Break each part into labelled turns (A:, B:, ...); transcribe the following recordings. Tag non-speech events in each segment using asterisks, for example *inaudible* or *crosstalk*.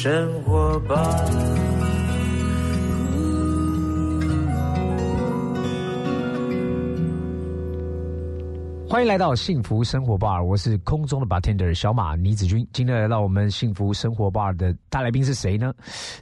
A: 生活吧。
B: 欢迎来到幸福生活 bar，我是空中的 bartender 小马倪子君。今天来到我们幸福生活 bar 的大来宾是谁呢？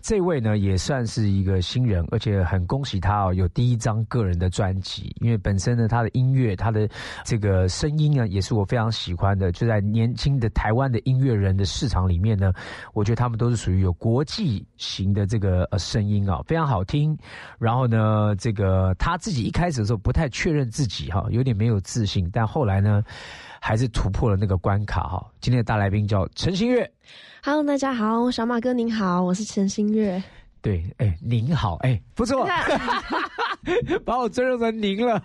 B: 这位呢也算是一个新人，而且很恭喜他哦，有第一张个人的专辑。因为本身呢，他的音乐，他的这个声音呢，也是我非常喜欢的。就在年轻的台湾的音乐人的市场里面呢，我觉得他们都是属于有国际型的这个呃声音啊，非常好听。然后呢，这个他自己一开始的时候不太确认自己哈，有点没有自信，但后来呢，还是突破了那个关卡哈。今天的大来宾叫陈星月。
C: Hello，大家好，小马哥您好，我是陈星月。
B: 对，哎，您好，哎，不错，*laughs* 把我尊重成您了。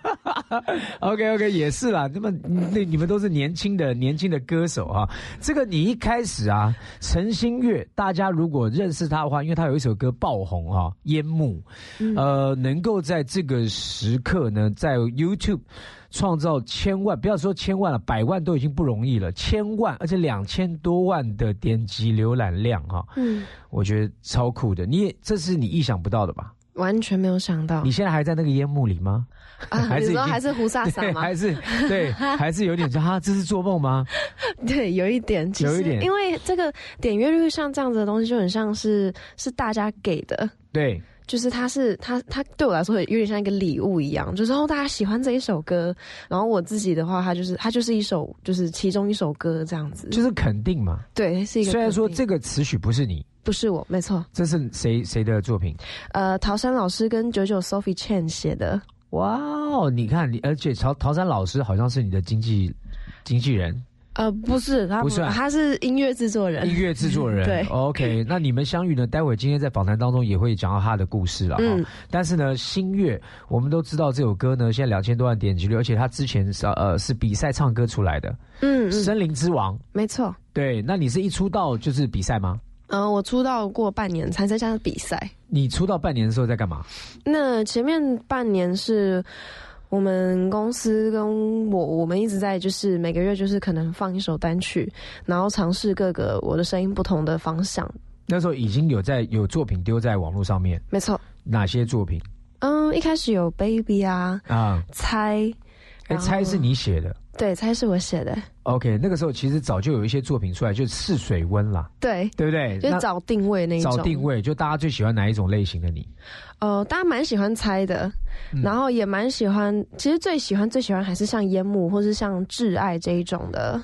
B: *laughs* OK，OK，也是啦。那么，那你们都是年轻的年轻的歌手啊。这个你一开始啊，陈星月，大家如果认识他的话，因为他有一首歌爆红啊，《烟幕》，呃，能够在这个时刻呢，在 YouTube。创造千万，不要说千万了，百万都已经不容易了。千万，而且两千多万的点击浏览量，哈，嗯，我觉得超酷的。你也这是你意想不到的吧？
C: 完全没有想到。
B: 你现在还在那个烟幕里吗？
C: 啊，*laughs* 还是还是胡撒撒吗？*laughs*
B: 还是对，*laughs* 还是有点像哈，这是做梦吗？
C: 对，有一点，
B: 有一点，
C: 因为这个点阅率像这样子的东西，就很像是是大家给的。
B: 对。
C: 就是他是他他对我来说有点像一个礼物一样，就是哦大家喜欢这一首歌，然后我自己的话，他就是他就是一首就是其中一首歌这样子，
B: 就是肯定嘛。
C: 对，是一个。
B: 虽然说这个词曲不是你，
C: 不是我，没错。
B: 这是谁谁的作品？
C: 呃，陶山老师跟九九 Sophie Chen 写的。
B: 哇哦，你看你，而且陶陶山老师好像是你的经纪经纪人。
C: 呃，不是，他
B: 不是，
C: 他是音乐制作人。
B: 音乐制作人，
C: 对
B: ，OK。那你们相遇呢？待会今天在访谈当中也会讲到他的故事了哈。但是呢，新月，我们都知道这首歌呢，现在两千多万点击率，而且他之前是呃是比赛唱歌出来的，嗯，森林之王，
C: 没错。
B: 对，那你是一出道就是比赛吗？
C: 嗯，我出道过半年才参加比赛。
B: 你出道半年的时候在干嘛？
C: 那前面半年是。我们公司跟我，我们一直在就是每个月就是可能放一首单曲，然后尝试各个我的声音不同的方向。
B: 那时候已经有在有作品丢在网络上面，
C: 没错。
B: 哪些作品？
C: 嗯，一开始有 Baby 啊啊，猜，
B: 哎，猜是你写的。
C: 对，猜是我写的。
B: OK，那个时候其实早就有一些作品出来，就试水温啦。
C: 对，
B: 对不对？
C: 就找定位那一种。
B: 找定位，就大家最喜欢哪一种类型的你？
C: 呃，大家蛮喜欢猜的，然后也蛮喜欢，其实最喜欢最喜欢还是像烟幕或是像挚爱这一种的。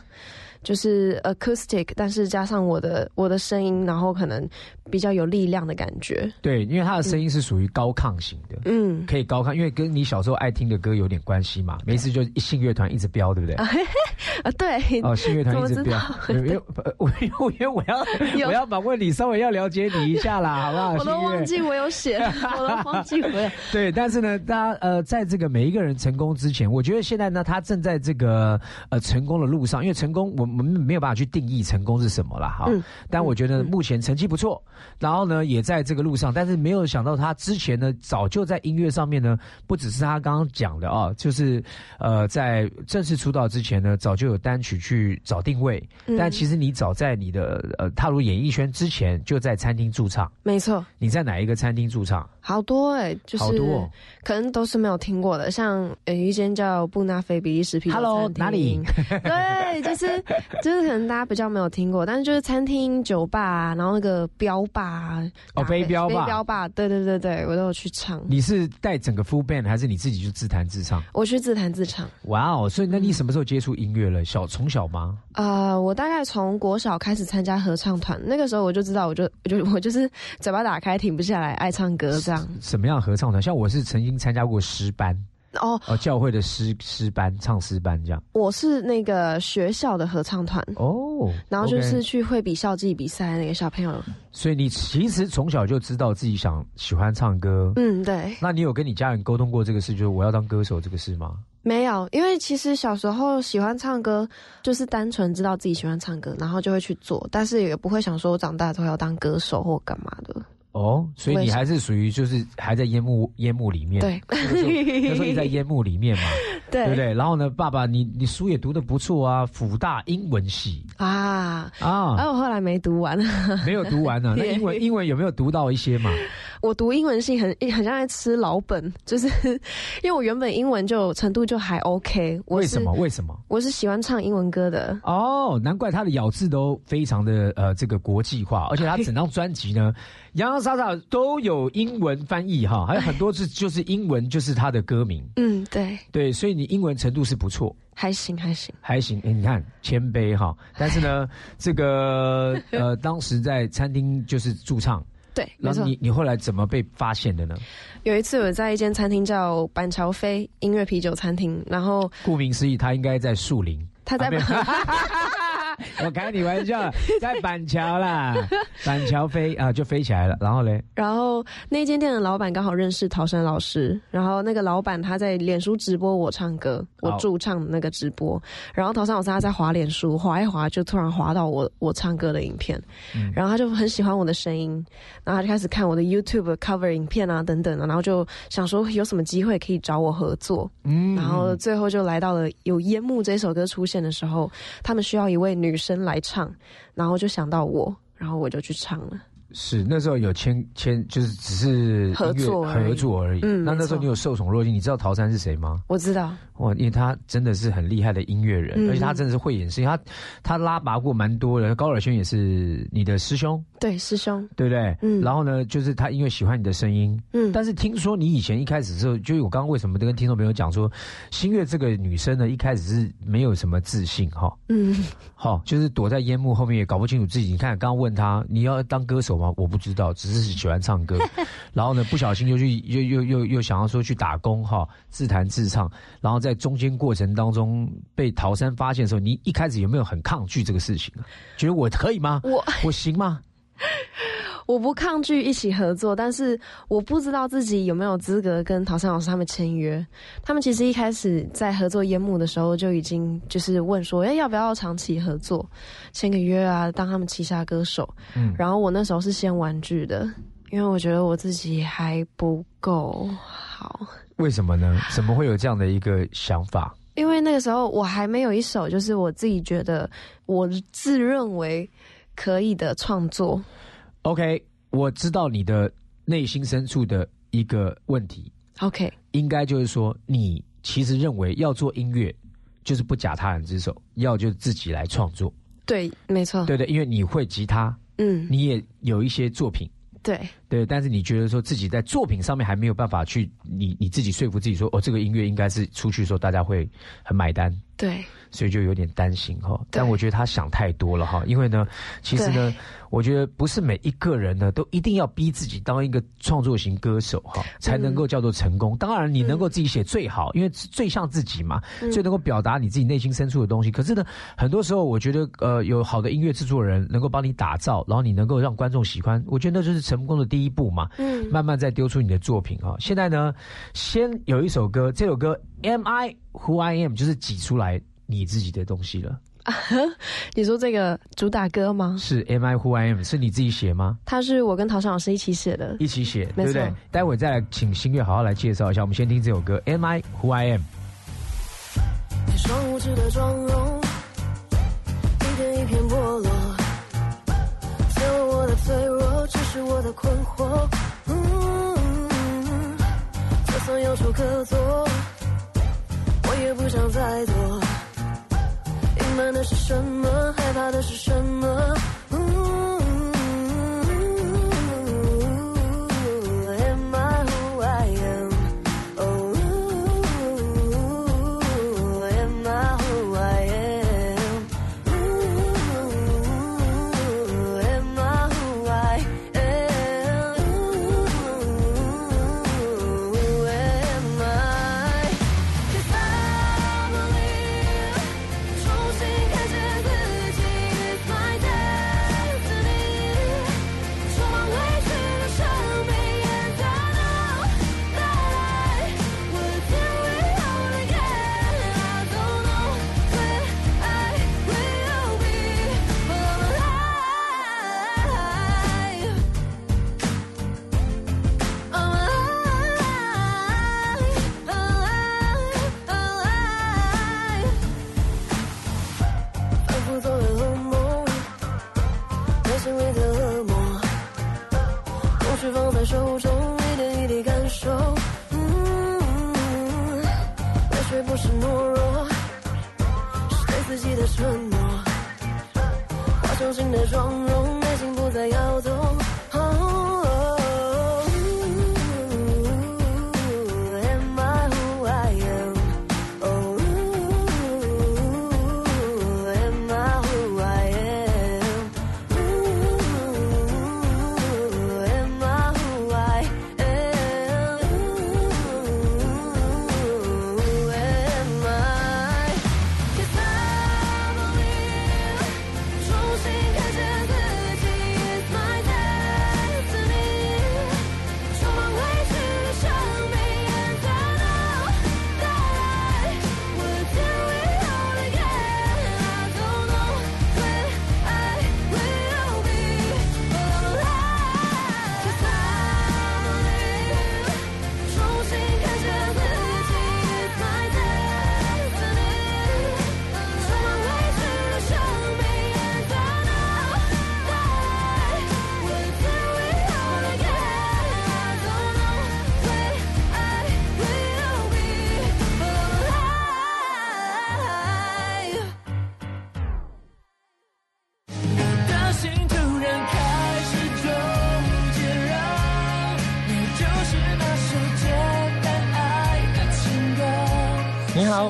C: 就是 acoustic，但是加上我的我的声音，然后可能比较有力量的感觉。
B: 对，因为他的声音是属于高亢型的，嗯，可以高亢，因为跟你小时候爱听的歌有点关系嘛。每次就信乐团一直飙，对不对？*laughs*
C: 啊，对。
B: 哦，信乐团一直飙，因为我 *laughs* 因为我要我要把问你，稍微要了解你一下啦，好不好？*laughs*
C: 我都忘记我有写，我都忘记回来。
B: 对，但是呢，大家呃，在这个每一个人成功之前，我觉得现在呢，他正在这个呃成功的路上，因为成功我。我们没有办法去定义成功是什么了哈，但我觉得目前成绩不错，然后呢也在这个路上，但是没有想到他之前呢早就在音乐上面呢，不只是他刚刚讲的啊，就是呃在正式出道之前呢，早就有单曲去找定位，但其实你早在你的呃踏入演艺圈之前就在餐厅驻唱，
C: 没错，
B: 你在哪一个餐厅驻唱？
C: 好多哎，就是
B: 好多，
C: 可能都是没有听过的，像有一间叫布纳菲比利时啤酒餐厅，
B: 哪里？*laughs*
C: 对，就是。*laughs* 就是可能大家比较没有听过，但是就是餐厅、酒吧，然后那个标霸
B: 哦，飞镖吧，
C: 飞镖吧，对对对对，我都有去唱。
B: 你是带整个 full band 还是你自己就自弹自唱？
C: 我去自弹自唱。
B: 哇哦，所以那你什么时候接触音乐了？小从小吗？
C: 啊，我大概从国小开始参加合唱团，那个时候我就知道，我就我就 *laughs* 我就是嘴巴打开停不下来，爱唱歌这样。
B: 什么样合唱团？像我是曾经参加过诗班。哦哦，教会的诗诗班唱诗班这样。
C: 我是那个学校的合唱团哦，然后就是去会比校际比赛那个小朋友。
B: 所以你其实从小就知道自己想喜欢唱歌。
C: 嗯，对。
B: 那你有跟你家人沟通过这个事，就是我要当歌手这个事吗？
C: 没有，因为其实小时候喜欢唱歌，就是单纯知道自己喜欢唱歌，然后就会去做，但是也不会想说我长大之后要当歌手或干嘛的。
B: 哦，所以你还是属于就是还在烟幕烟幕里面，
C: 对，
B: 那时候你在 *laughs* 烟幕里面嘛。
C: 对
B: 对不对？然后呢，爸爸你你书也读的不错啊，辅大英文系
C: 啊，
B: 啊，
C: 而我后来没读完，
B: 没有读完呢。*laughs* 那英文英文有没有读到一些嘛？
C: 我读英文系很很像在吃老本，就是 *laughs* 因为我原本英文就程度就还 OK。
B: 为什么？为什么？
C: 我是喜欢唱英文歌的。
B: 哦，难怪他的咬字都非常的呃这个国际化，而且他整张专辑呢，洋洋洒洒都有英文翻译哈，还有很多字就是英文就是他的歌名。*laughs*
C: 嗯，对，
B: 对，所以你英文程度是不错，
C: 还行还行。
B: 还行。哎你看谦卑哈，但是呢，*laughs* 这个呃当时在餐厅就是驻唱，
C: 对。
B: 然后你你后来怎么被发现的呢？
C: 有一次我在一间餐厅叫板桥飞音乐啤酒餐厅，然后
B: 顾名思义，他应该在树林。
C: 他在 *laughs*
B: 我开你玩笑，在板桥啦，板桥飞啊就飞起来了，然后嘞，
C: 然后那间店的老板刚好认识陶山老师，然后那个老板他在脸书直播我唱歌，我驻唱的那个直播，然后陶山老师他在滑脸书滑一滑，就突然滑到我我唱歌的影片，
B: 嗯。
C: 然后他就很喜欢我的声音，然后他就开始看我的 YouTube cover 影片啊等等的，然后就想说有什么机会可以找我合作，
B: 嗯。
C: 然后最后就来到了有烟幕这首歌出现的时候，他们需要一位女生来唱，然后就想到我，然后我就去唱了。
B: 是那时候有签签，就是只是
C: 合作
B: 合作而已。
C: 嗯
B: 那那时候你有受宠若惊，你知道陶山是谁吗？
C: 我知道，
B: 哇，因为他真的是很厉害的音乐人，
C: 嗯
B: 而且他真的是会演戏，他他拉拔过蛮多的。高尔宣也是你的师兄，
C: 对，师兄，
B: 对不对？
C: 嗯
B: 然后呢，就是他因为喜欢你的声音，
C: 嗯，
B: 但是听说你以前一开始的时候，就是我刚刚为什么跟听众朋友讲说，新月这个女生呢，一开始是没有什么自信哈，
C: 嗯，*laughs*
B: 好，就是躲在烟幕后面也搞不清楚自己。你看，刚刚问他你要当歌手吗？我不知道，只是喜欢唱歌。*laughs* 然后呢，不小心就去又又又又想要说去打工哈，自弹自唱。然后在中间过程当中被陶山发现的时候，你一开始有没有很抗拒这个事情啊？觉得我可以吗？
C: 我 *laughs*
B: 我行吗？*laughs*
C: 我不抗拒一起合作，但是我不知道自己有没有资格跟陶山老师他们签约。他们其实一开始在合作烟幕的时候就已经就是问说，哎、要不要长期合作，签个约啊，当他们旗下歌手。
B: 嗯
C: 然后我那时候是先玩具的，因为我觉得我自己还不够好。
B: 为什么呢？怎么会有这样的一个想法？
C: 因为那个时候我还没有一首，就是我自己觉得我自认为可以的创作。
B: OK，我知道你的内心深处的一个问题
C: ，OK，
B: 应该就是说，你其实认为要做音乐，就是不假他人之手，要就自己来创作，
C: 对，没错，
B: 对不对？因为你会吉他，
C: 嗯，
B: 你也有一些作品，
C: 对，
B: 对，但是你觉得说自己在作品上面还没有办法去，你你自己说服自己说，哦，这个音乐应该是出去的时候大家会很买单，
C: 对，
B: 所以就有点担心哈。但我觉得他想太多了哈，因为呢，其实呢，我觉得不是每一个人呢都一定要逼自己当一个创作型歌手哈，才能够叫做成功。当然，你能够自己写最好，因为最像自己嘛，最能够表达你自己内心深处的东西。可是呢，很多时候我觉得呃，有好的音乐制作人能够帮你打造，然后你能够让观众喜欢，我觉得那就是成功的第一步嘛。
C: 嗯，
B: 慢慢再丢出你的作品啊。现在呢，先有一首歌，这首歌 Am I Who I Am 就是挤出来你自己的东西了。*laughs*
C: 你说这个主打歌吗？
B: 是 Am I Who I Am 是你自己写吗？
C: 它是我跟陶山老师一起写的。
B: 一起写，对不对？待会再来请新月好好来介绍一下。我们先听这首歌 Am I Who I Am。
D: 一双无知的妆容，一片一片剥落，揭露我的脆弱，只是我的困惑。嗯，就算有处可躲，我也不想再躲。隐瞒的是什么？害怕的是什？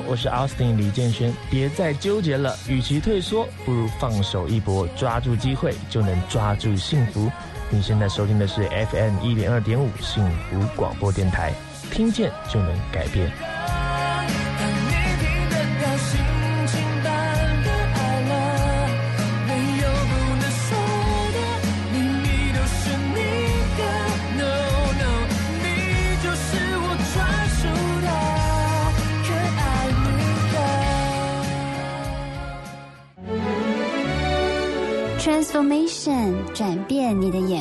E: 我是 Austin 李建轩。别再纠结了，与其退缩，不如放手一搏，抓住机会就能抓住幸福。你现在收听的是 FM 一零二点五幸福广播电台，听见就能改变。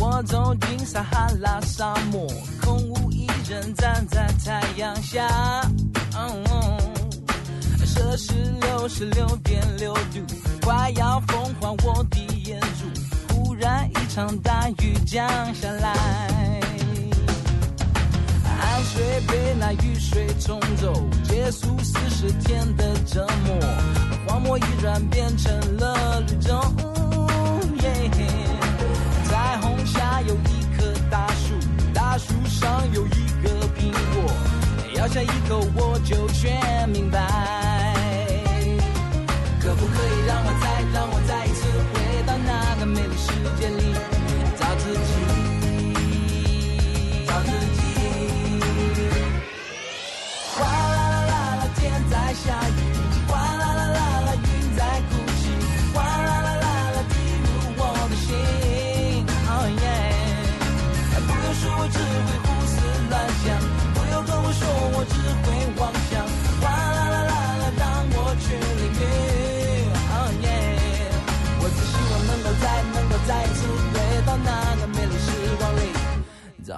A: 我走进撒哈拉沙漠，空无一人站在太阳下。摄氏六十六点六度，快要风化我的眼珠。忽然一场大雨降下来。汗水被那雨水冲走，结束四十天的折磨，荒漠已然变成了绿洲。有一棵大树，大树上有一个苹果，咬下一口我就全明白。可不可以让我再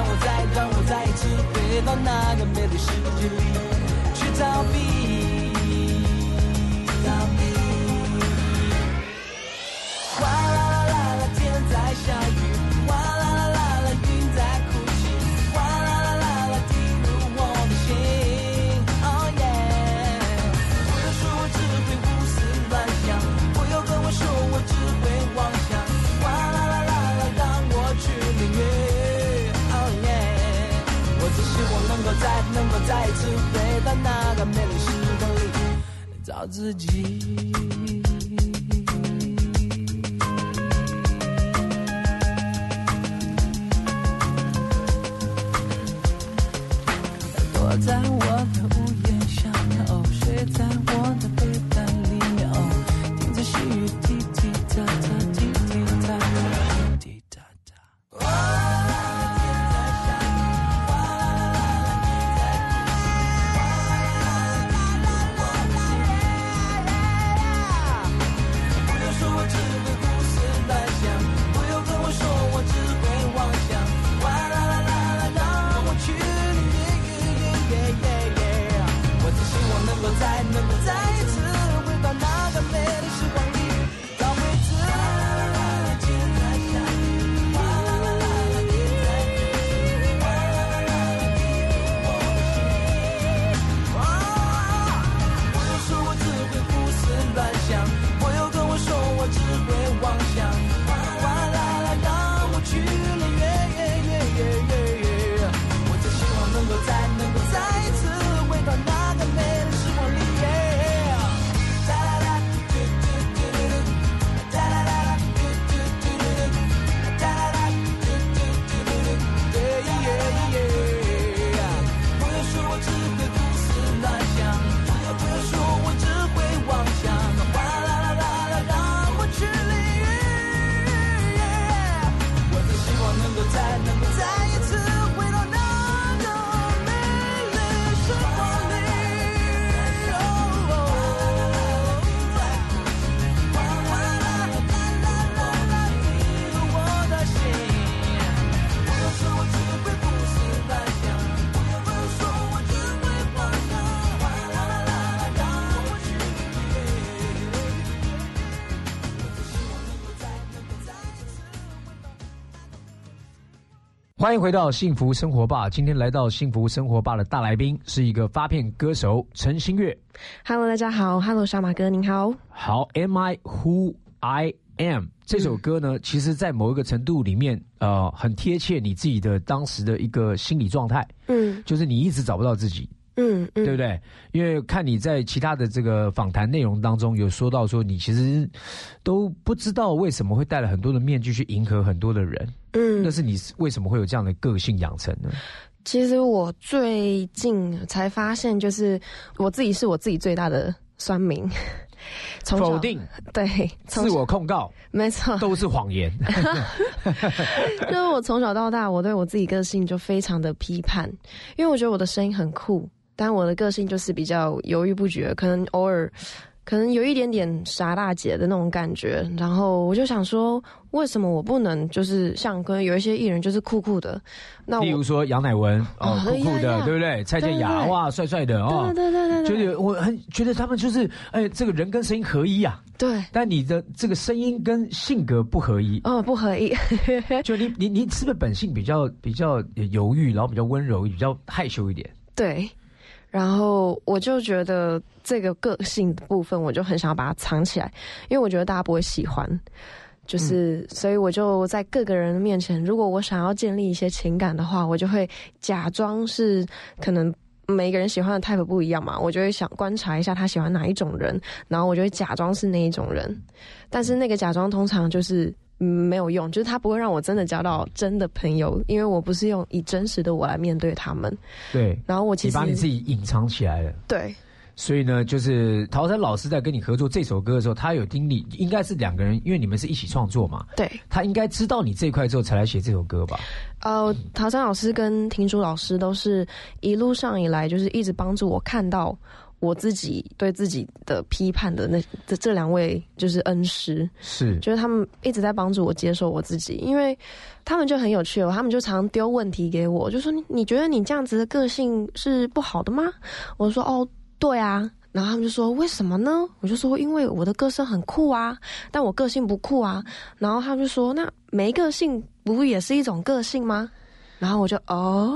A: 让我再让我再一次回到那个美丽世界里，去逃避？能够再一次回到那个美丽时光里找自己。躲在我
B: 欢迎回到幸福生活吧。今天来到幸福生活吧的大来宾是一个发片歌手陈星月。
C: Hello，大家好，Hello，小马哥您好。
B: 好，Am I Who I Am 这首歌呢，其实在某一个程度里面，呃，很贴切你自己的当时的一个心理状态，
C: 嗯
B: 就是你一直找不到自己，
C: 嗯嗯，
B: 对不对？因为看你在其他的这个访谈内容当中有说到说，你其实都不知道为什么会戴了很多的面具去迎合很多的人，
C: 嗯
B: 那是你为什么会有这样的个性养成呢？
C: 其实我最近才发现，就是我自己是我自己最大的酸民。*laughs* 从
B: 否定、*laughs*
C: 对，
B: 自我控告 *laughs*
C: 没错，
B: 都是谎言。
C: 就是我从小到大，我对我自己个性就非常的批判，因为我觉得我的声音很酷，但我的个性就是比较犹豫不决，可能偶尔。可能有一点点傻大姐的那种感觉，然后我就想说，为什么我不能就是像可能有一些艺人就是酷酷的，那我
B: 例如说杨乃文哦，
C: 哦
B: 酷酷的，对不对？蔡健雅
C: 对对对。
B: 哇，帅帅的哦。
C: 对，对对对对。
B: 觉得我很觉得他们就是哎，这个人跟声音合一啊，
C: 对，
B: 但你的这个声音跟性格不合一。
C: 哦不合一，*laughs*
B: 就你你你是不是本性比较比较犹豫，然后比较温柔，比较害羞一点？
C: 对，然后我就觉得这个个性的部分，我就很想要把它藏起来，因为我觉得大家不会喜欢。就是，所以我就在各个人面前，如果我想要建立一些情感的话，我就会假装是可能每一个人喜欢的 type 不一样嘛，我就会想观察一下他喜欢哪一种人，然后我就会假装是那一种人，但是那个假装通常就是。嗯，没有用，就是他不会让我真的交到真的朋友，因为我不是用以真实的我来面对他们。
B: 对，
C: 然后我其实
B: 你把你自己隐藏起来了。
C: 对
B: 所以呢，就是陶山老师在跟你合作这首歌的时候，他有听你，应该是两个人，因为你们是一起创作嘛，
C: 对，
B: 他应该知道你这一块之后才来写这首歌吧？
C: 呃，陶山老师跟婷珠老师都是一路上以来就是一直帮助我看到我自己对自己的批判的那这这两位就是恩师，
B: 是，
C: 就是他们一直在帮助我接受我自己，因为他们就很有趣哦，他们就常丢问题给我，就说你你觉得你这样子的个性是不好的吗？我说哦，对啊。然后他们就说为什么呢？我就说因为我的歌声很酷啊，但我个性不酷啊。然后他们就说那没个性不也是一种个性吗？然后我就哦，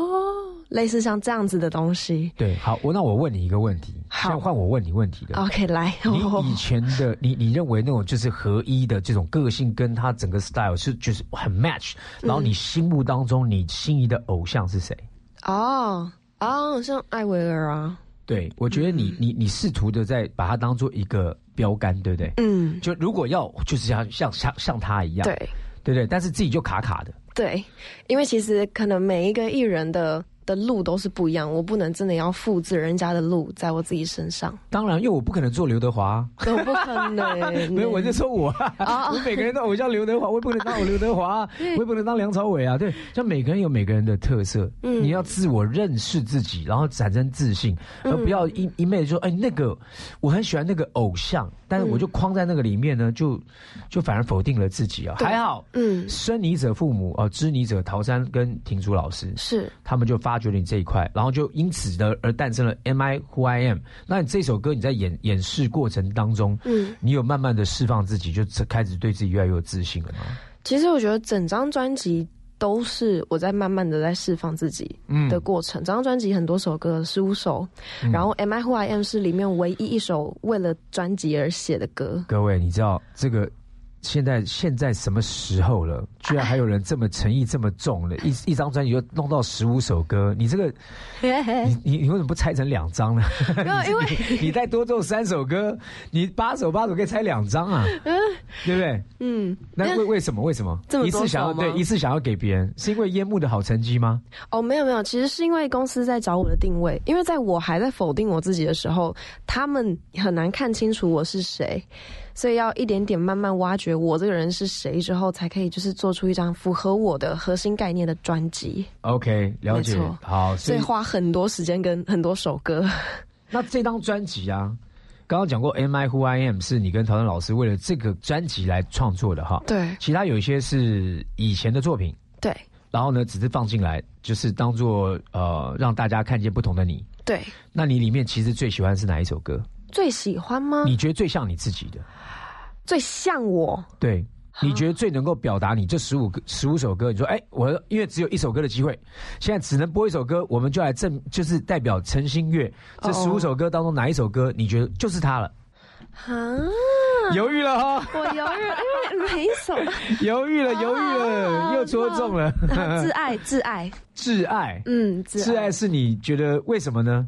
C: 类似像这样子的东西。
B: 对，好，我那我问你一个问题，
C: 好
B: 现在换我问你问题的。
C: OK，来，
B: 你以前的你，你认为那种就是合一的这种个性，跟他整个 style 是就是很 match，然后你心目当中你心仪的偶像是谁？
C: 哦，啊，像艾薇儿啊，
B: 对，我觉得你你你试图的在把它当做一个标杆，对不对？
C: 嗯，
B: 就如果要就是像像像像他一样，
C: 对
B: 对不对？但是自己就卡卡的，
C: 对，因为其实可能每一个艺人的的路都是不一样，我不能真的要复制人家的路在我自己身上，
B: 当然，因为我不可能做刘德华啊，
C: 我不可能。*laughs*
B: 没有，我就说我啊，
C: 哦。
B: 我每个人都偶像刘德华，我也不能当我刘德华啊，*laughs* 我也不能当梁朝伟啊。对，像每个人有每个人的特色，
C: 嗯。
B: 你要自我认识自己，然后产生自信，而不要一一昧的说，哎，那个我很喜欢那个偶像，但是我就框在那个里面呢，就就反而否定了自己啊。还好，
C: 嗯，
B: 生你者父母哦，知你者陶山跟婷竹老师
C: 是。
B: 他们就发掘你这一块，然后就因此的而诞生了 Am I Who I Am。那你这首歌你在演演示过程当中，
C: 嗯，
B: 你有慢慢的释放自己，就开始对自己越来越有自信了吗？
C: 其实我觉得整张专辑都是我在慢慢的在释放自己的过程。整张专辑很多首歌，十五首，然后《Am I Who I Am》是里面唯一一首为了专辑而写的歌。
B: 各位，你知道这个现在现在什么时候了？居然还有人这么诚意这么重的，一一张专辑就弄到十五首歌，你这个你你你为什么不拆成两张呢？*laughs*
C: 因为
B: 你再多做三首歌，你八首八首可以拆两张啊，*laughs* 对不对？
C: 嗯，
B: 那为为什么？为什么
C: 这么多
B: 一次想要对一次想要给别人，是因为烟幕的好成绩吗？
C: 哦，没有没有，其实是因为公司在找我的定位，因为在我还在否定我自己的时候，他们很难看清楚我是谁，所以要一点点慢慢挖掘我这个人是谁之后，才可以就是做出一张符合我的核心概念的专辑。
B: OK，了解。好，所以
C: 花很多时间跟很多首歌。
B: 那这张专辑啊，刚刚讲过《Am I Who I Am》是你跟陶然老师为了这个专辑来创作的哈。
C: 对
B: 其他有一些是以前的作品，
C: 对
B: 然后呢，只是放进来，就是当做呃让大家看见不同的你。
C: 对，
B: 那你里面其实最喜欢是哪一首歌？
C: 最喜欢吗？
B: 你觉得最像你自己的？
C: 最像我。
B: 对，你觉得最能够表达你这十五个十五首歌？你说，哎，我因为只有一首歌的机会，现在只能播一首歌，我们就来证，就是代表陈星月这
C: 哦
B: 十五首歌当中哪一首歌你觉得就是他了？
C: 啊，*laughs*
B: 犹豫了哈，
C: 我犹豫了，因为每一首
B: 犹豫了，犹豫了，又戳中了。
C: 挚爱挚爱，
B: 挚 *laughs* 爱，
C: 嗯，挚
B: 挚爱是你觉得为什么呢？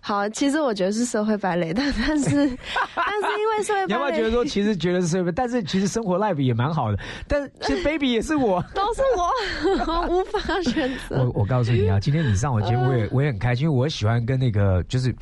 C: 好，其实我觉得是社会败类，但但是 *laughs* 但是因为社会
B: 你要不要
C: 败类
B: 觉得说，其实觉得是随便，但是其实生活 life 也蛮好的，但其实 baby 也是我。
C: 都是我，我无法选择。
B: 我我告诉你啊，今天你上我节目，我也我也很开心，因为我喜欢跟那个就是，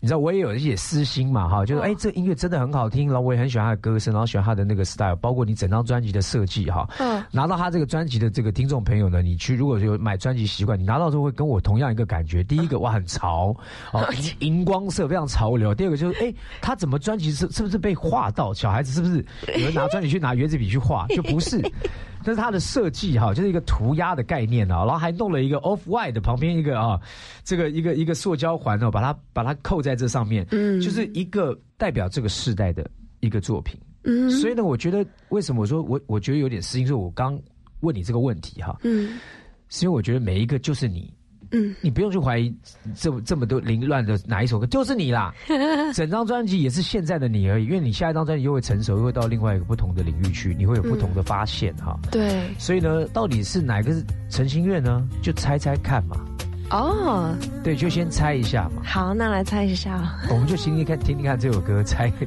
B: 你知道我也有一些私心嘛哈，就是哎、这音乐真的很好听，然后我也很喜欢他的歌声，然后喜欢他的那个 style，包括你整张专辑的设计哈。
C: 嗯
B: 拿到他这个专辑的这个听众朋友呢，你去如果有买专辑习惯，你拿到之后会跟我同样一个感觉。第一个哇很潮哦，*laughs* 荧荧光色非常潮流。第二个就是哎，他怎么专辑是是不是被画到？小孩子是不是有人拿专辑去拿圆珠笔去画？就不是。*laughs* *laughs* 但是它的设计哈，就是一个涂鸦的概念啊，然后还弄了一个 off white 的旁边一个啊，这个一个一个塑胶环哦，把它把它扣在这上面，
C: 嗯。
B: 就是一个代表这个世代的一个作品。
C: 嗯。
B: 所以呢，我觉得为什么我说我我觉得有点私心，是我刚问你这个问题哈，
C: 嗯。
B: 是因为我觉得每一个就是你，
C: 嗯，
B: 你不用去怀疑这么这么多凌乱的哪一首歌就是你啦，*laughs* 整张专辑也是现在的你而已，因为你下一张专辑又会成熟，又会到另外一个不同的领域去，你会有不同的发现哈。
C: 对
B: 所以呢，到底是哪个是陈星月呢？就猜猜看嘛，
C: 哦，
B: 对，就先猜一下嘛，
C: 好，那来猜一下，
B: 我们就听听看，听听看这首歌，猜。*laughs*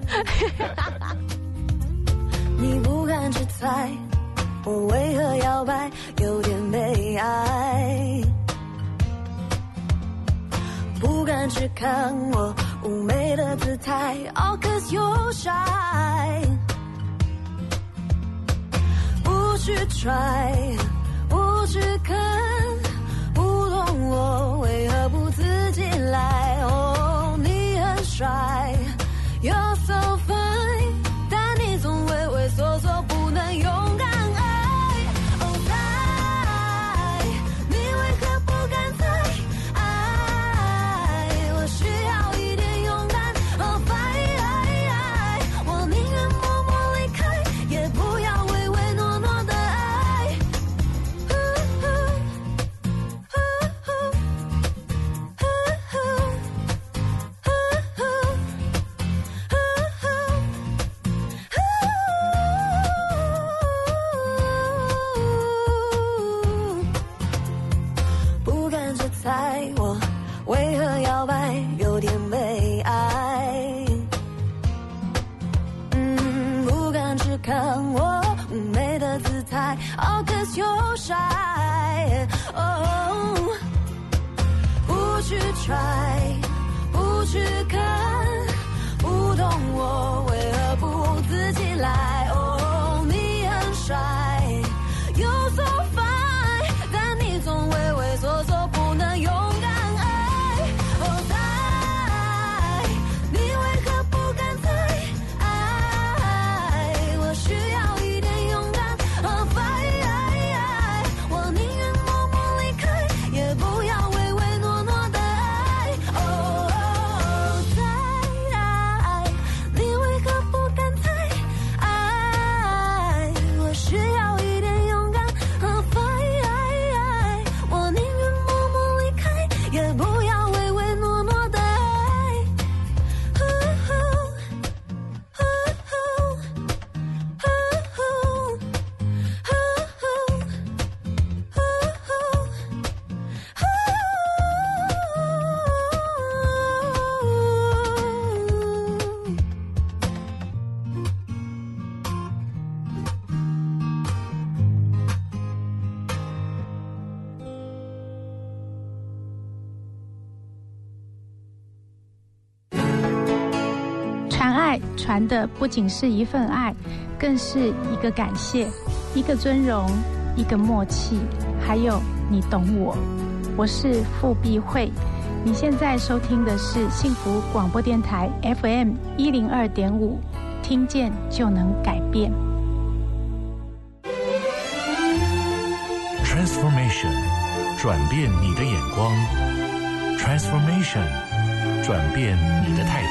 D: 你不敢去猜，我为何摇摆，有点悲哀。不敢去看我妩媚的姿态，Oh cause you're shy。不去 try，不去看，不懂我为何不自己来。哦，你很帅，You're so fine，但你总畏畏缩缩，不谈的不
F: 仅是一份爱，更是一个感谢，一个尊荣，一个默契，还有你懂我。我是傅碧慧，你现在收听的是幸福广播电台 FM 一零二点五，听见就能改变。
D: Transformation，转变你的眼光。Transformation，转变你的态度。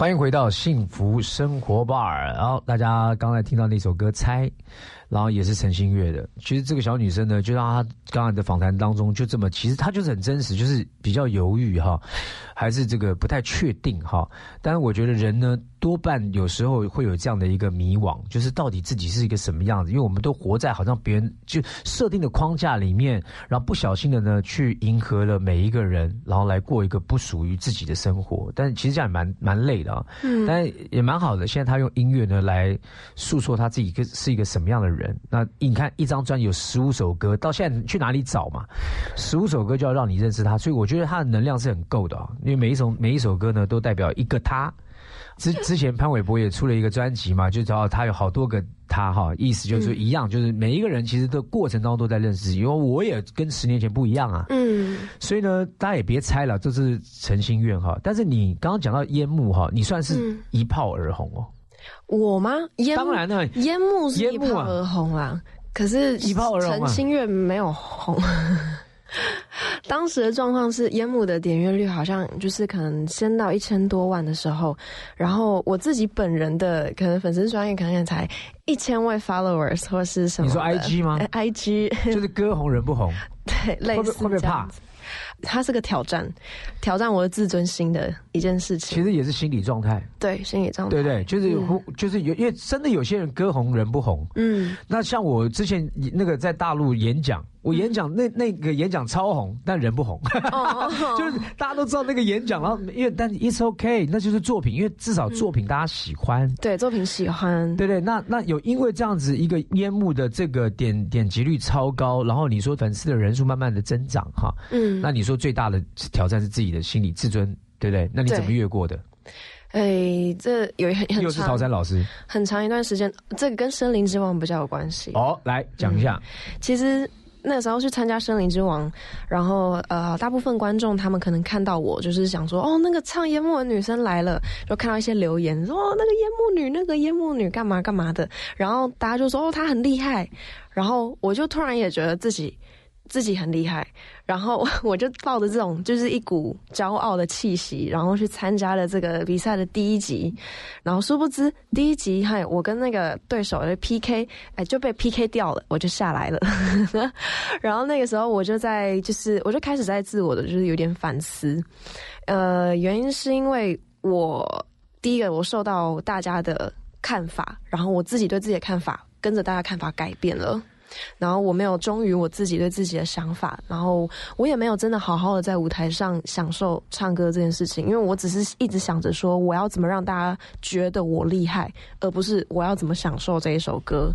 B: 欢迎回到幸福生活 bar。然后大家刚才听到那首歌《猜》，然后也是陈星月的。其实这个小女生呢，就让她刚才的访谈当中就这么，其实她就是很真实，就是比较犹豫哈，还是这个不太确定哈。但是我觉得人呢，多半有时候会有这样的一个迷惘，就是到底自己是一个什么样子？因为我们都活在好像别人就设定的框架里面，然后不小心的呢去迎合了每一个人，然后来过一个不属于自己的生活。但其实这样也蛮蛮累的啊。
C: 嗯
B: 但也蛮好的。现在他用音乐呢来诉说他自己一个是一个什么样的人。那你看一张专辑有十五首歌，到现在去哪里找嘛？十五首歌就要让你认识他，所以我觉得他的能量是很够的啊。因为每一首每一首歌呢都代表一个他。之 *laughs* 之前潘玮柏也出了一个专辑嘛，就找他有好多个他哈，意思就是说一样，就是每一个人其实的过程当中都在认识自己，因为我也跟十年前不一样啊。
C: 嗯，
B: 所以呢，大家也别猜了，这是诚心愿哈。但是你刚刚讲到烟幕哈，你算是
C: 嗯
B: 一炮而红哦。
C: 我吗？烟
B: 当然了，
C: 烟幕是一炮而红啦，可是
B: 一炮而红啊
C: 陈星月没有红。*laughs* 当时的状况是，烟幕的点阅率好像就是可能先到一千多万的时候，然后我自己本人的可能粉丝专业可能也才一千位 followers 或是什么。
B: 你说 IG 吗
C: 哎？IG *laughs*
B: 就是歌红人不红，
C: 对，类似
B: 会会不会怕
C: 这样子？它是个挑战，挑战我的自尊心的一件事情。
B: 其实也是心理状态，
C: 对心理状态，
B: 对不对？就是、
C: 嗯
B: 就是有，因为真的有些人歌红人不红。
C: 嗯，
B: 那像我之前那个在大陆演讲，我演讲那那个演讲超红，但人不红，
C: 哦，*laughs*
B: 就是大家都知道那个演讲，然后因为但 it's okay，那就是作品，因为至少作品大家喜欢。
C: 对作品喜欢，
B: 对对，那那有因为这样子一个烟幕的这个点点击率超高，然后你说粉丝的人数慢慢的增长哈，
C: 嗯，
B: 那你说最大的挑战是自己的心理自尊，对不对？那你怎么越过的？
C: 哎，这有很很
B: 又是
C: 长
B: 陶山老师
C: 很长一段时间，这个跟《森林之王》比较有关系。
B: 哦，来讲一下，
C: 其实那时候去参加《森林之王》，然后呃，大部分观众他们可能看到我，就是想说，哦，那个唱烟幕的女生来了，就看到一些留言说，哦，那个烟幕女，那个烟幕女干嘛干嘛的，然后大家就说，哦，她很厉害，然后我就突然也觉得自己。自己很厉害，然后 *laughs* 我就抱着这种就是一股骄傲的气息，然后去参加了这个比赛的第一集，然后殊不知第一集，嗨，我跟那个对手的 PK，哎，就被 PK 掉了，我就下来了。*laughs* 然后那个时候我就在，就是我就开始在自我的就是有点反思，呃，原因是因为我第一个我受到大家的看法，然后我自己对自己的看法跟着大家看法改变了。然后我没有忠于我自己对自己的想法，然后我也没有真的好好的在舞台上享受唱歌这件事情，因为我只是一直想着说我要怎么让大家觉得我厉害，而不是我要怎么享受这一首歌，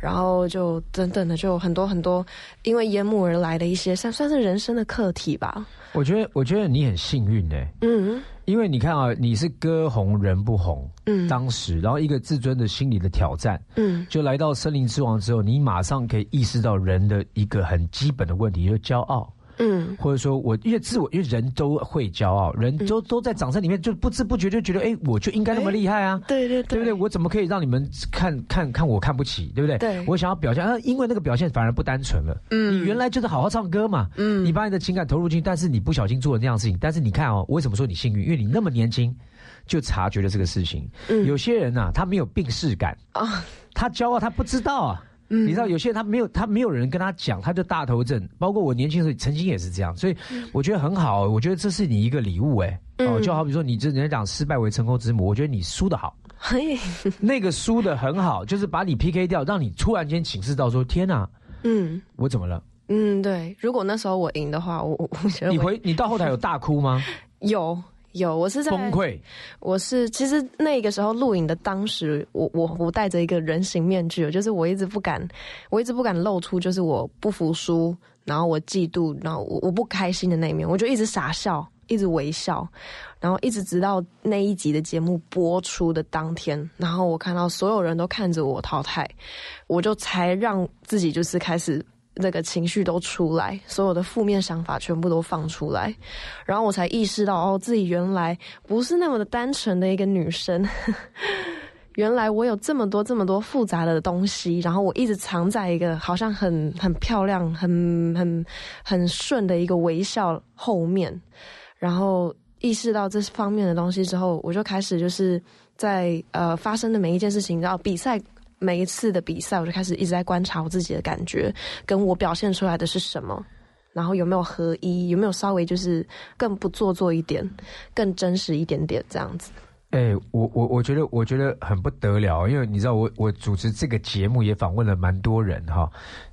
C: 然后就等等的就有很多很多因为淹没而来的一些算算是人生的课题吧。
B: 我觉得我觉得你很幸运哎、
C: 嗯
B: 因为你看啊，你是歌红人不红，
C: 嗯
B: 当时，然后一个自尊的心理的挑战，
C: 嗯
B: 就来到森林之王之后，你马上可以意识到人的一个很基本的问题，就是骄傲。
C: 嗯
B: 或者说我因为自我，因为人都会骄傲，人都、都在掌声里面，就不知不觉就觉得，哎，我就应该那么厉害啊。
C: 对对
B: 对不对？我怎么可以让你们看看看我看不起，对不对？
C: 对
B: 我想要表现，啊，因为那个表现反而不单纯了。
C: 嗯
B: 你原来就是好好唱歌嘛，
C: 嗯
B: 你把你的情感投入进去，但是你不小心做了那样的事情。但是你看哦，我为什么说你幸运？因为你那么年轻就察觉了这个事情。
C: 嗯
B: 有些人呐、他没有病视感，
C: 啊
B: 他骄傲，他不知道啊。
C: 嗯
B: 你知道有些人他没有他没有人跟他讲，他就大头症。包括我年轻时候曾经也是这样，所以我觉得很好。我觉得这是你一个礼物哎、就好比说你这人家讲失败为成功之母，我觉得你输的好。
C: 嘿，*laughs*
B: 那个输的很好，就是把你 PK 掉，让你突然间警示到说：天哪，
C: 嗯
B: 我怎么了？
C: 嗯，对。如果那时候我赢的话，我我我觉得
B: 你回你到后台有大哭吗？*laughs*
C: 有有，我是在
B: 崩溃？
C: 我是其实那个时候录影的当时，我我我戴着一个人形面具，就是我一直不敢，我一直不敢露出就是我不服输，然后我嫉妒，然后我我不开心的那一面，我就一直傻笑，一直微笑，然后一直直到那一集的节目播出的当天，然后我看到所有人都看着我淘汰，我就才让自己就是开始那个情绪都出来，所有的负面想法全部都放出来，然后我才意识到，哦，自己原来不是那么的单纯的一个女生。*laughs* 原来我有这么多这么多复杂的东西，然后我一直藏在一个好像很很漂亮、很很很顺的一个微笑后面，然后意识到这方面的东西之后，我就开始就是在呃发生的每一件事情，然后比赛每一次的比赛，我就开始一直在观察我自己的感觉，跟我表现出来的是什么，然后有没有合一，有没有稍微就是更不做作一点，更真实一点点这样子。
B: 哎、我我我觉得我觉得很不得了，因为你知道我我主持这个节目也访问了蛮多人哈。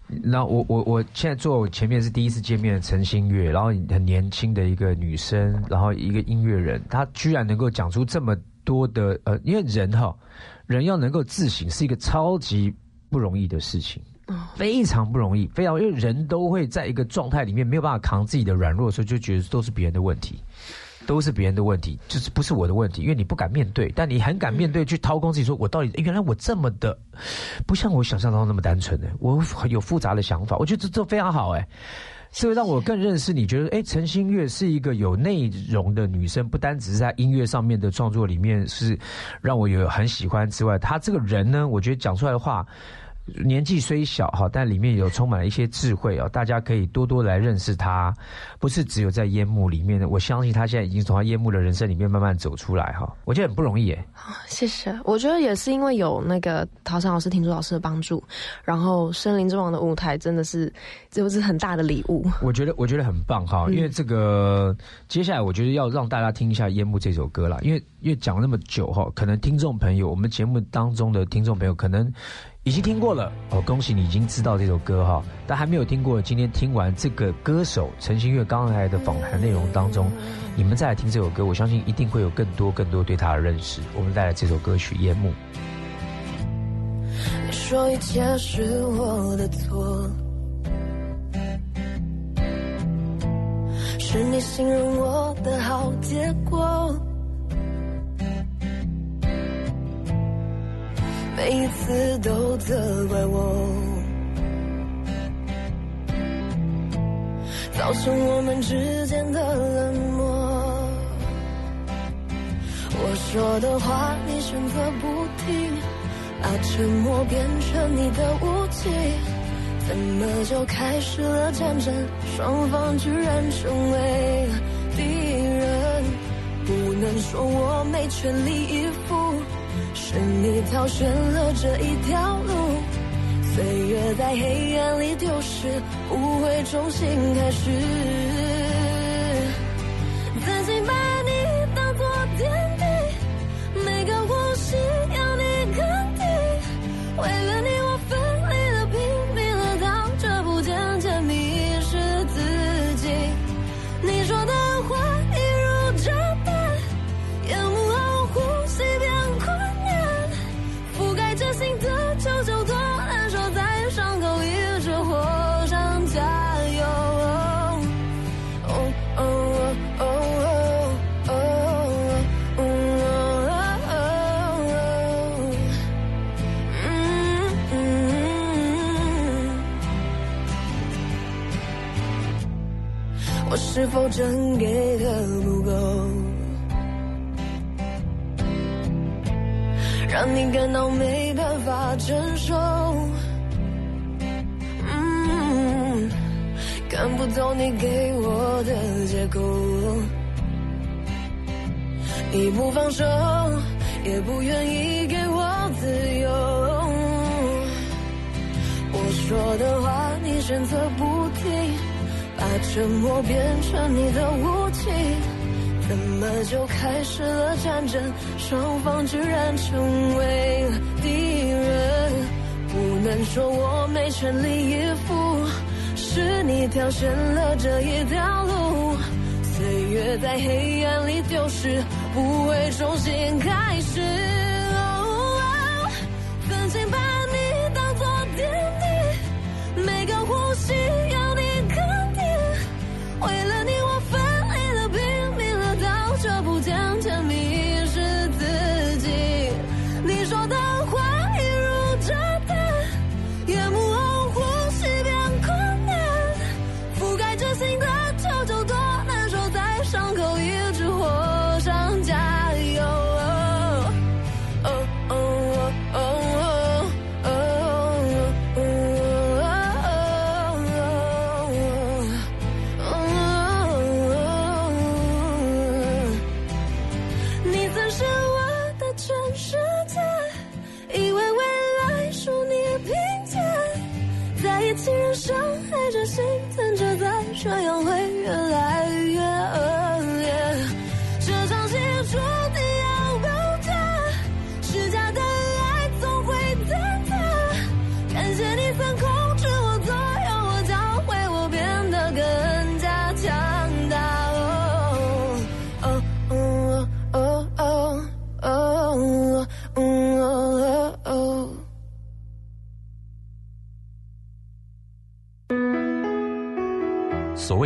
B: 那我我我现在坐前面是第一次见面的陈星月，然后很年轻的一个女生，然后一个音乐人，她居然能够讲出这么多的呃，因为人哈人要能够自省是一个超级不容易的事情。非常不容易，非常因为人都会在一个状态里面没有办法扛自己的软弱的时候，就觉得都是别人的问题。都是别人的问题，就是不是我的问题，因为你不敢面对，但你很敢面对，去掏空自己，说我到底原来我这么的，不像我想象当中那么单纯的，我有复杂的想法，我觉得这这非常好哎，这会让我更认识你，觉得哎，陈星月是一个有内容的女生，不单只是在音乐上面的创作里面是让我有很喜欢之外，她这个人呢，我觉得讲出来的话。年纪虽小哈，但里面有充满了一些智慧哦，大家可以多多来认识他，不是只有在烟幕里面的。我相信他现在已经从他烟幕的人生里面慢慢走出来哈，我觉得很不容易耶。
C: 谢谢，我觉得也是因为有那个陶山老师、听珠老师的帮助，然后《森林之王》的舞台真的是就是很大的礼物。
B: 我觉得我觉得很棒哈，因为这个接下来我觉得要让大家听一下《烟幕》这首歌啦，因为因为讲了那么久哈，可能听众朋友，我们节目当中的听众朋友可能。已经听过了哦，恭喜你已经知道这首歌哈，但还没有听过。今天听完这个歌手陈星月刚才的访谈内容当中，你们再来听这首歌，我相信一定会有更多更多对他的认识。我们带来这首歌曲《夜幕》。
D: 你说一切是我的错，是你信任我的好结果。每一次都责怪我，造成我们之间的冷漠。我说的话你选择不听，把沉默变成你的武器，怎么就开始了战争？双方居然成为敌人，不能说我没全力以赴。是你挑选了这一条路，岁月在黑暗里丢失，不会重新开始。走你给我的借口，你不放手，也不愿意给我自由。我说的话，你选择不听。把沉默变成你的武器，怎么就开始了战争？双方居然成为敌人，不能说我没全力以赴，是你挑选了这一条路，岁月在黑暗里丢失，不会重新开始。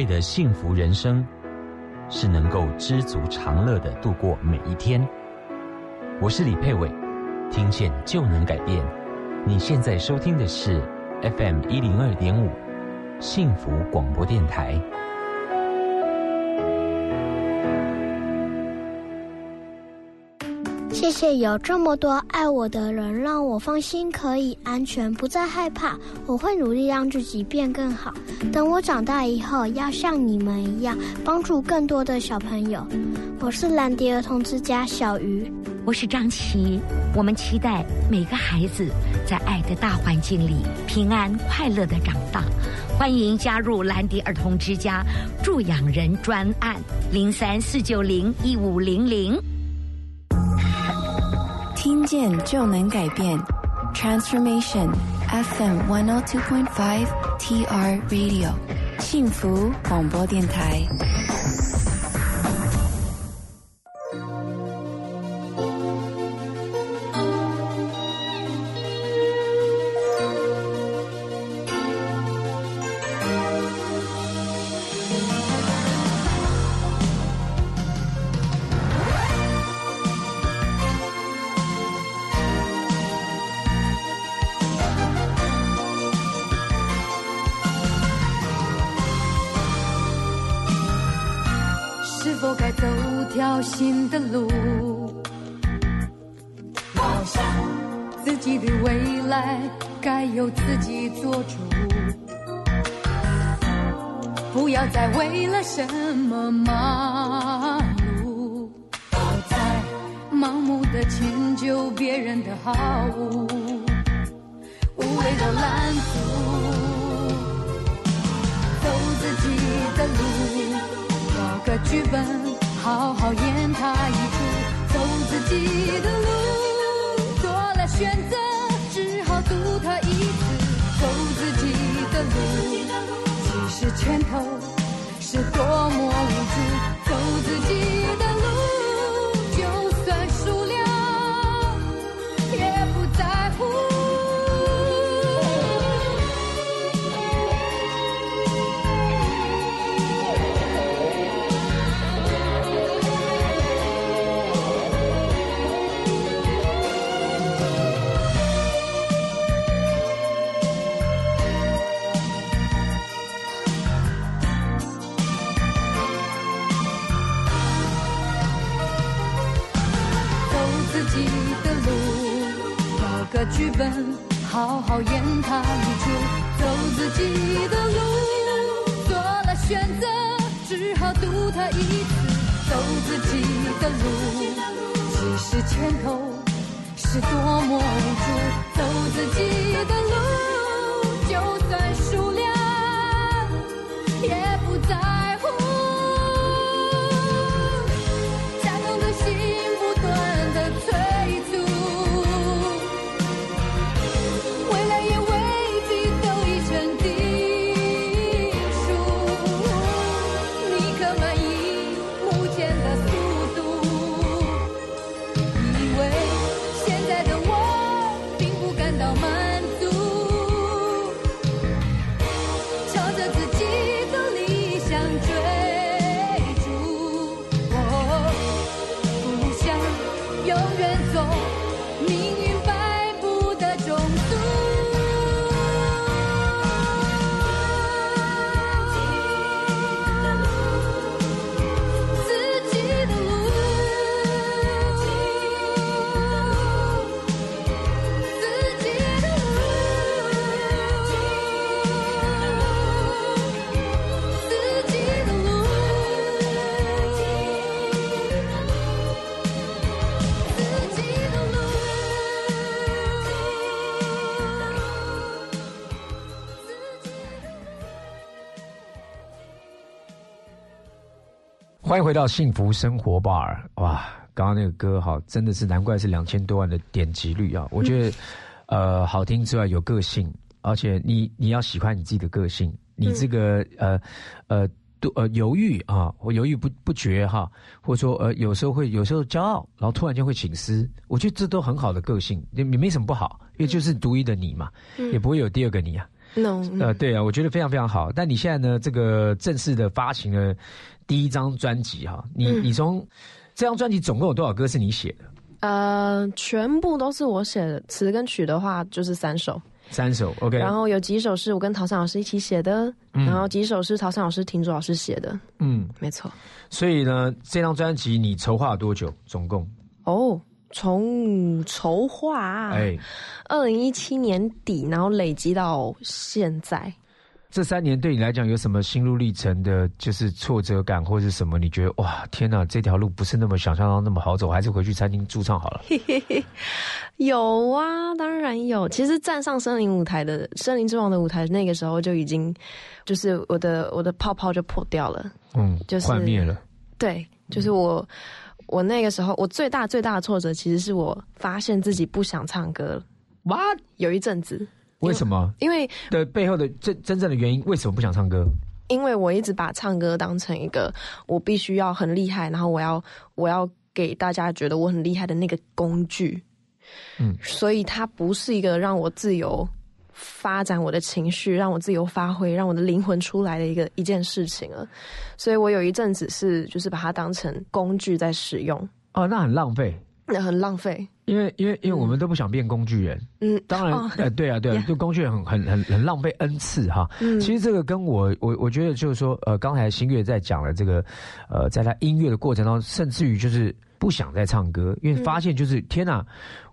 D: 的
G: 幸福人生，是能够知足常乐的度过每一天。我是李佩伟，听见就能改变。你现在收听的是 FM 一零二点五幸福广播电台。
H: 谢有这么多爱我的人，让我放心，可以安全，不再害怕。我会努力让自己变更好。等我长大以后，要像你们一样，帮助更多的小朋友。我是蓝迪儿童之家小鱼，
I: 我是张琪。我们期待每个孩子在爱的大环境里平安快乐的长大。欢迎加入蓝迪儿童之家助养人专案零三四九零一五零零。
J: 听见就能改变，Transformation FM 102.5 TR Radio 幸福广播电台。
B: 欢迎回到幸福生活 bar。哇，刚刚那个歌哈，真的是难怪是两千多万的点击率啊！我觉得，呃，好听之外有个性，而且你你要喜欢你自己的个性，你这个、呃呃都呃犹豫啊，我犹豫不不决哈，或者说呃有时候会有时候骄傲，然后突然间会醒思，我觉得这都很好的个性，也也没什么不好，因为就是独一的你嘛，
C: 嗯
B: 也不会有第二个你啊。
C: no，
B: 呃，对啊，我觉得非常非常好。但你现在呢，这个正式的发行了第一张专辑哈，你、
C: 嗯
B: 你从这张专辑总共有多少歌是你写的？
C: 呃，全部都是我写的，词跟曲的话就是三首，
B: 三首，OK。
C: 然后有几首是我跟陶山老师一起写的，
B: 嗯
C: 然后几首是陶山老师、婷竹老师写的，
B: 嗯，
C: 没错。
B: 所以呢，这张专辑你筹划了多久？总共？
C: 哦，从筹划啊，
B: 哎，
C: 二零一七年底，然后累积到现在，
B: 这三年对你来讲有什么心路历程的，就是挫折感或是什么？你觉得哇，天哪，这条路不是那么想象中那么好走，还是回去餐厅驻唱好了？
C: 嘿嘿嘿，有啊，当然有。其实站上森林舞台的森林之王的舞台，那个时候就已经，就是我的我的泡泡就破掉了。
B: 嗯，
C: 就是
B: 幻灭了。
C: 对，就是我，我那个时候我最大最大的挫折，其实是我发现自己不想唱歌了。
B: What？
C: 有一阵子，
B: 为什么？
C: 因为
B: 的背后的真真正的原因，为什么不想唱歌？
C: 因为我一直把唱歌当成一个我必须要很厉害，然后我要我要给大家觉得我很厉害的那个工具，
B: 嗯，
C: 所以它不是一个让我自由发展我的情绪，让我自由发挥，让我的灵魂出来的一个一件事情了。所以我有一阵子是就是把它当成工具在使用，
B: 哦，那很浪费。
C: 那很浪费。
B: 因为因为因为我们都不想变工具人，
C: 嗯，
B: 当然，
C: 哦
B: 呃，对啊，对啊，就工具人很很很很浪费恩赐哈。
C: 嗯。
B: 其实这个跟我我我觉得就是说，呃，刚才新月在讲了这个，呃，在他音乐的过程当中，甚至于就是不想再唱歌，因为发现就是、天哪，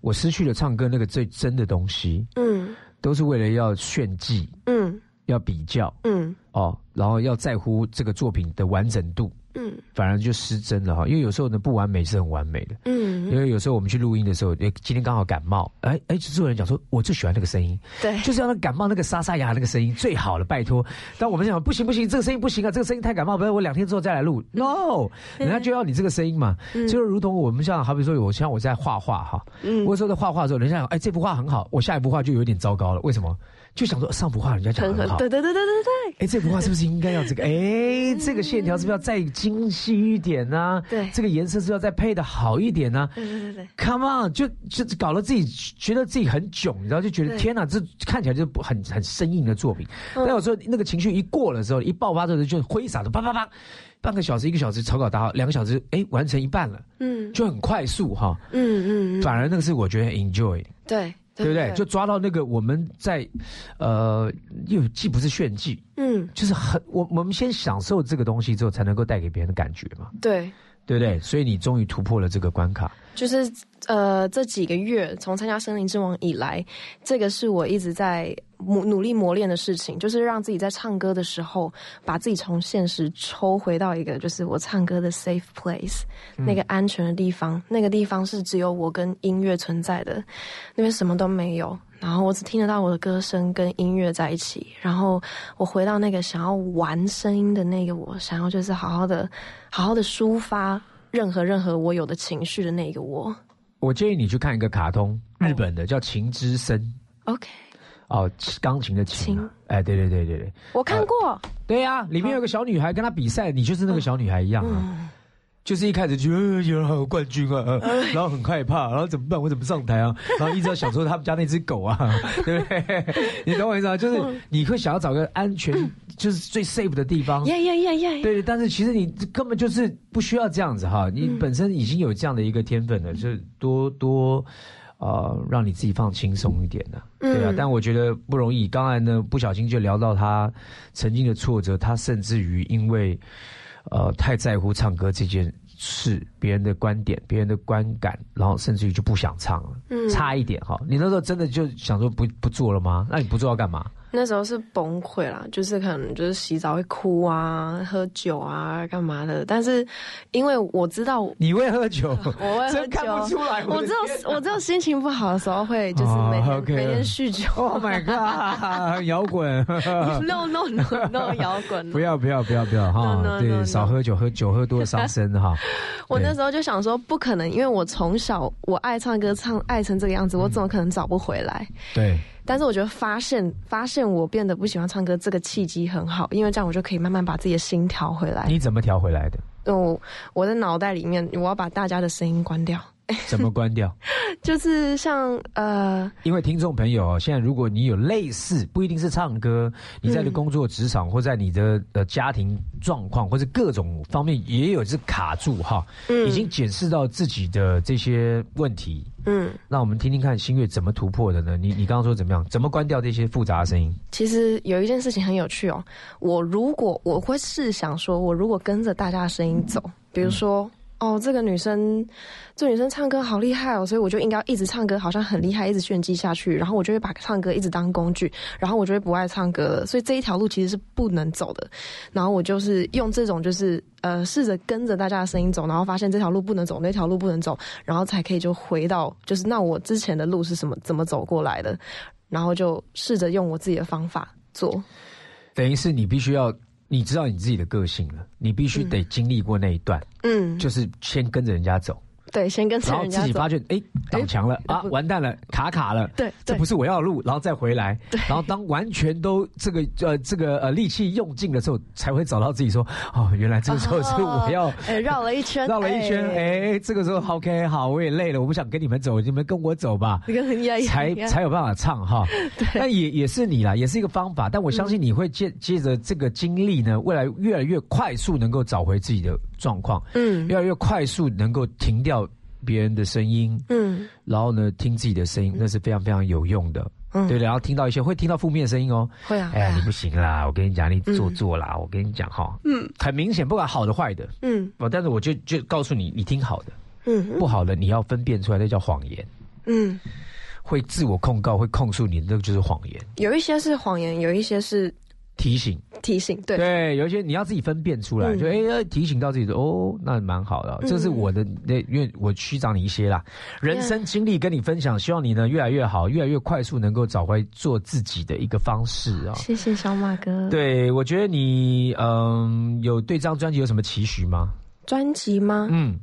B: 我失去了唱歌那个最真的东西，
C: 嗯。
B: 都是为了要炫技，
C: 嗯。
B: 要比较
C: 嗯。
B: 哦，然后要在乎这个作品的完整度，
C: 嗯
B: 反而就失真了哈。因为有时候呢，不完美是很完美的。嗯因
C: 嗯，
B: 为有时候我们去录音的时候，诶，今天刚好感冒，哎哎，制作人讲说，我最喜欢那个声音，
C: 对，
B: 就是要那感冒那个沙沙哑那个声音最好了，拜托。但我们想不行不行，这个声音不行啊，这个声音太感冒，不然我两天之后再来录。No，人家就要你这个声音嘛，就是如同我们像好比说，我像我在画画哈，
C: 嗯
B: 我有时候在画画的时候，人家讲，哎，这幅画很好，我下一幅画就有点糟糕了，为什么？就想说上幅画人家讲
C: 很
B: 很好，
C: 对对对对对对，
B: 哎，这幅画是不是应该要这个？*laughs* 哎，这个线条是不是要再精细一点呢、
C: 对。
B: 这个颜色是不是要再配的好一点呢、
C: 对对对对
B: ，Come on，就就搞得自己觉得自己很囧，你知道，就觉得天哪，这看起来就很很生硬的作品。
C: 嗯。
B: 但有时候那个情绪一过了之后，一爆发之后就挥洒的啪啪啪，半个小时、一个小时草稿打好，两个小时哎完成一半了，
C: 嗯。
B: 就很快速哈。
C: 嗯嗯嗯，
B: 反而那个是我觉得很 enjoy，
C: 对
B: 对不对？就抓到那个我们在呃，又既不是炫技，
C: 嗯
B: 就是很我我们先享受这个东西之后，才能够带给别人的感觉嘛，
C: 对。
B: 对不对？所以你终于突破了这个关卡。
C: 就是呃，这几个月从参加森林之王以来，这个是我一直在努努力磨练的事情，就是让自己在唱歌的时候，把自己从现实抽回到一个就是我唱歌的 safe place，、那个安全的地方，那个地方是只有我跟音乐存在的，那边什么都没有。然后我只听得到我的歌声跟音乐在一起，然后我回到那个想要玩声音的那个我，想要就是好好的、好好的抒发任何任何我有的情绪的那个我。
B: 我建议你去看一个卡通，日本的叫《情之声》
C: OK，
B: 哦，钢琴的琴啊，哎，对对对对对，
C: 我看过，
B: 对呀、里面有个小女孩跟她比赛，你就是那个小女孩一样啊。
C: 嗯
B: 就是一开始就呃有人还有冠军啊，呃然后很害怕，然后怎么办？我怎么上台啊？*laughs* 然后一直要想说他们家那只狗啊，*laughs* 对不对？*laughs* 你懂我意思啊？就是你会想要找个安全，就是最 safe 的地方。
C: 耶耶耶耶，
B: 对，但是其实你根本就是不需要这样子哈，你本身已经有这样的一个天分了，就是多多呃让你自己放轻松一点呢、对啊
C: 嗯。
B: 但我觉得不容易，刚才呢不小心就聊到他曾经的挫折，他甚至于因为呃太在乎唱歌这件事，别人的观点、别人的观感，然后甚至于就不想唱了，
C: 嗯
B: 差一点哈。你那时候真的就想说不不做了吗？那你不做要干嘛？
C: 那时候是崩溃啦，就是可能就是洗澡会哭啊，喝酒啊，干嘛的。但是因为我知道
B: 你会喝酒，*laughs*
C: 我会喝
B: 真看不
C: 酒
B: 出来我的
C: 我只有我只有心情不好的时候会就是每天、每天酗酒。
B: Oh my *laughs* god，摇滚 *laughs*
C: no no no no 摇滚。
B: 不要不要不要不要哈
C: No, no,
B: 对
C: no,
B: 少喝酒，喝酒喝多了伤身哈。
C: 我那时候就想说，不可能，因为我从小我爱唱歌，唱爱成这个样子，我怎么可能找不回来？
B: 对，
C: 但是我觉得发现发现我变得不喜欢唱歌这个契机很好，因为这样我就可以慢慢把自己的心调回来。
B: 你怎么调回来的？
C: 我我的脑袋里面，我要把大家的声音关掉，
B: 怎么关掉？
C: 就是像呃，
B: 因为听众朋友，现在如果你有类似，不一定是唱歌，你在你的工作职场、或在你的呃家庭状况，或者各种方面也有是卡住哈，
C: 嗯
B: 已经检视到自己的这些问题。
C: 嗯，
B: 那我们听听看新月怎么突破的呢？你你刚刚说怎么样？怎么关掉这些复杂的声音？
C: 其实有一件事情很有趣哦。我如果我会试想说，我如果跟着大家的声音走，比如说。哦，这个女生，这女生唱歌好厉害哦，所以我就应该一直唱歌，好像很厉害，一直炫技下去，然后我就会把唱歌一直当工具，然后我就会不爱唱歌了。所以这一条路其实是不能走的。然后我就是用这种，就是呃，试着跟着大家的声音走，然后发现这条路不能走，那条路不能走，然后才可以就回到，就是那我之前的路是什么，怎么走过来的，然后就试着用我自己的方法做。
B: 等于是你必须要，你知道你自己的个性了，你必须得经历过那一段，
C: 嗯，
B: 就是先跟着人家走。
C: 对，先跟着
B: 然后自己发觉，哎，挡墙了啊，完蛋了，卡卡了，
C: 对，
B: 这不是我要的路，然后再回来，然后当完全都这个呃这个呃力气用尽的时候，才会找到自己说，哦，原来这个时候是我要
C: 绕了一圈，
B: 绕了一圈，哎，这个时候 OK 好，我也累了，我不想跟你们走，你们跟我走吧，才才有办法唱哈。那也也是你啦，也是一个方法，但我相信你会借借着这个经历呢，未来越来越快速能够找回自己的状况，
C: 嗯。
B: 越来越快速能够停掉别人的声音，
C: 嗯。
B: 然后呢听自己的声音，那是非常非常有用的。
C: 嗯。
B: 对，然后听到一些会听到负面声音哦，
C: 会啊，
B: 哎呀，你不行啦！我跟你讲，你做作啦！我跟你讲哈，
C: 嗯。
B: 很明显，不管好的坏的，
C: 嗯。
B: 哦，但是我就就告诉你，你听好的，
C: 嗯。
B: 不好的你要分辨出来，那叫谎言。
C: 嗯，
B: 会自我控告，会控诉你，那个就是谎言。
C: 有一些是谎言，有一些是
B: 提醒，
C: 提醒，对
B: 对，有一些你要自己分辨出来，
C: 嗯
B: 就哎、要提醒到自己说，哦，那蛮好的，
C: 嗯
B: 这是我的，那因为我虚长你一些啦，人生经历跟你分享，希望你呢越来越好，越来越快速能够找回做自己的一个方式啊。
C: 谢谢小马哥。
B: 对，我觉得你嗯，有对这张专辑有什么期许吗？
C: 专辑吗？
B: 嗯，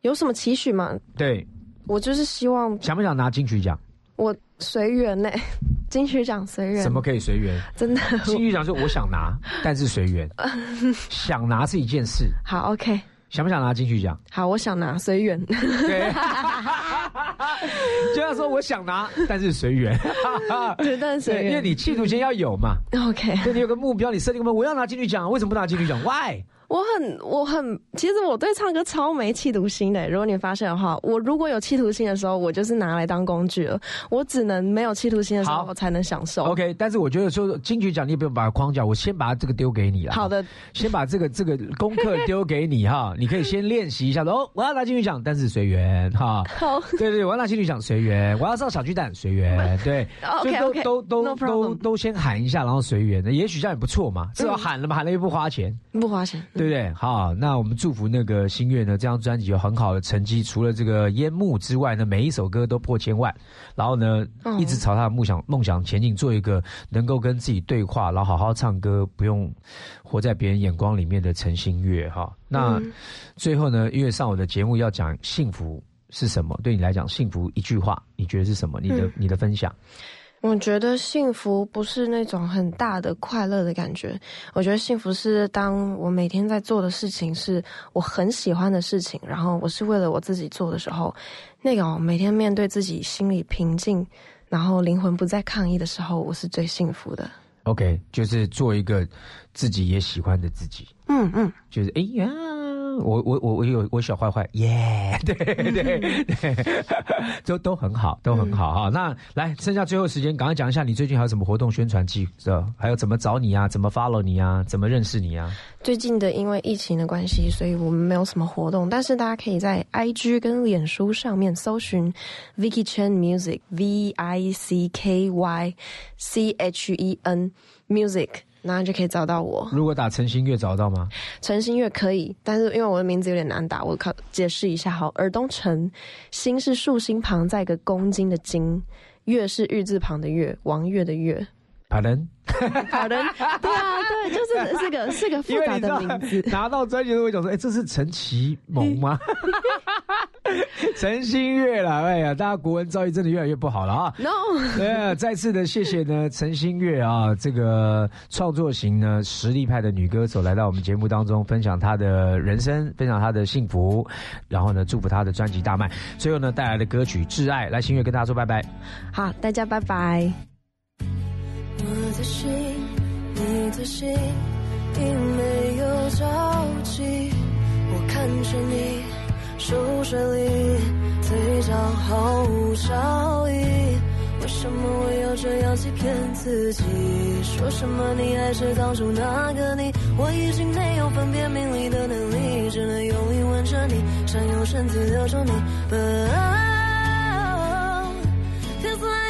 C: 有什么期许吗？
B: 对，
C: 我就是希望
B: 想不想拿金曲奖？
C: 我随缘呢，*laughs* 金曲奖随缘。
B: 什么可以随缘？
C: 真的？
B: 金曲奖说我想拿，*laughs* 但是随缘，想拿是一件事。
C: 好，OK，
B: 想不想拿金曲奖？
C: 好，我想拿随缘。
B: 对，*laughs* 就要说我想拿，但是随缘。
C: 对，但是随
B: 对，
C: 缘
B: 因为你企图心要有嘛。
C: OK，
B: 对，你有个目标，你设定个目标，我要拿金曲奖，为什么不拿金曲奖？Why？
C: 我很我很，其实我对唱歌超没企图心的。如果你发现的话，我如果有企图心的时候，我就是拿来当工具了。我只能没有企图心的时候，我才能享受。
B: OK，但是我觉得说金曲奖你也不用把它框架，我先把这个丢给你了。
C: 好的，
B: 先把这个这个功课丢给你哈，*laughs* 你可以先练习一下。哦，我要拿金曲奖，但是随缘哈。
C: 好，
B: 对对，我要拿金曲奖随缘，我要上小巨蛋随缘，*laughs* 对，
C: 哦
B: 就都都都都都先喊一下，然后随缘，也许这样也不错嘛，至少喊了嘛，喊了又不花钱。
C: 不花钱，
B: 对不对？好，那我们祝福那个新月呢，这张专辑有很好的成绩，除了这个烟幕之外呢，每一首歌都破千万，然后呢，
C: 哦
B: 一直朝他的梦想梦想前进，做一个能够跟自己对话，然后好好唱歌，不用活在别人眼光里面的陈星月哈。那、
C: 嗯
B: 最后呢，因为上我的节目要讲幸福是什么，对你来讲，幸福一句话，你觉得是什么？你的、
C: 嗯
B: 你的分享？
C: 我觉得幸福不是那种很大的快乐的感觉，我觉得幸福是当我每天在做的事情是我很喜欢的事情，然后我是为了我自己做的时候，那种每天面对自己心里平静，然后灵魂不再抗议的时候，我是最幸福的。
B: OK，就是做一个自己也喜欢的自己。
C: 嗯嗯，
B: 就是哎呀，我我我我有我小坏坏，耶、对对对，*laughs* 都都很好，都很好哈。那来，剩下最后时间，赶快讲一下你最近还有什么活动宣传记的，还有怎么找你啊，怎么 follow 你啊，怎么认识你啊？
C: 最近的因为疫情的关系，所以我们没有什么活动，但是大家可以在 IG 跟脸书上面搜寻 Vicky Chen Music V I C K Y C H E N Music，然后就可以找到我。
B: 如果打陈星月找到吗？
C: 陈星月可以，但是因为我的名字有点难打，我考解释一下好。尔东陈，星是竖心旁再一个公斤的斤，月是玉字旁的月，王月的月。
B: 好人，
C: 好人，对啊，对，就是是个是个复杂的名字。
B: 拿到专辑都会讲说，哎、这是陈其萌吗？*laughs* *laughs* 陈星月啦，哎呀，大家国文造诣真的越来越不好了啊。
C: No，
B: 对啊，再次的谢谢呢，陈星月啊，这个创作型呢实力派的女歌手来到我们节目当中，分享她的人生，分享她的幸福，然后呢，祝福她的专辑大卖。最后呢，带来的歌曲《挚爱》，来星月跟大家说拜拜。
C: 好，大家拜拜。
D: 我的心，你的心，并没有着急。我看着你熟睡里，嘴角毫无笑意。为什么我要这样欺骗自己？说什么你还是当初那个你？我已经没有分辨名利的能力，只能用力吻着你，想用身子留住你。But oh, feels like